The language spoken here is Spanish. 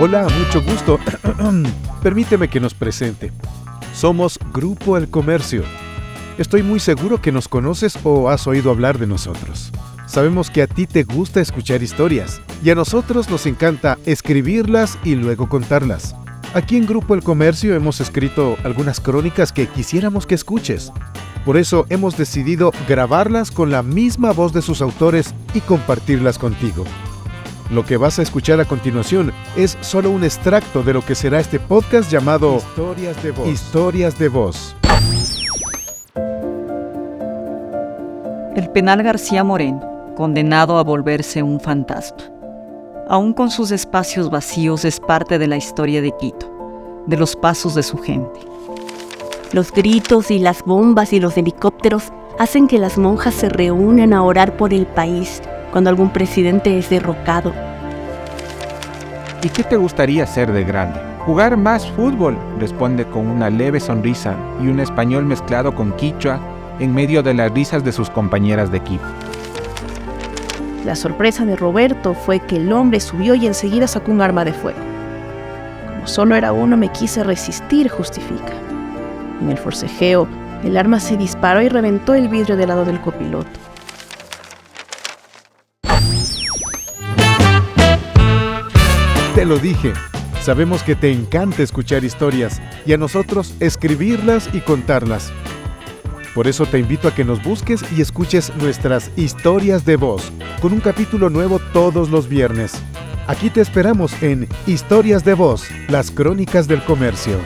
Hola, mucho gusto. Permíteme que nos presente. Somos Grupo El Comercio. Estoy muy seguro que nos conoces o has oído hablar de nosotros. Sabemos que a ti te gusta escuchar historias y a nosotros nos encanta escribirlas y luego contarlas. Aquí en Grupo El Comercio hemos escrito algunas crónicas que quisiéramos que escuches. Por eso hemos decidido grabarlas con la misma voz de sus autores y compartirlas contigo. Lo que vas a escuchar a continuación es solo un extracto de lo que será este podcast llamado Historias de Voz. Historias de Voz. El penal García Moreno, condenado a volverse un fantasma. Aún con sus espacios vacíos es parte de la historia de Quito, de los pasos de su gente. Los gritos y las bombas y los helicópteros hacen que las monjas se reúnan a orar por el país cuando algún presidente es derrocado. ¿Y qué te gustaría ser de grande? Jugar más fútbol, responde con una leve sonrisa y un español mezclado con quichua en medio de las risas de sus compañeras de equipo. La sorpresa de Roberto fue que el hombre subió y enseguida sacó un arma de fuego. Como solo era uno, me quise resistir, justifica. En el forcejeo, el arma se disparó y reventó el vidrio del lado del copiloto. Lo dije. Sabemos que te encanta escuchar historias y a nosotros escribirlas y contarlas. Por eso te invito a que nos busques y escuches nuestras historias de voz, con un capítulo nuevo todos los viernes. Aquí te esperamos en Historias de Voz, las crónicas del comercio.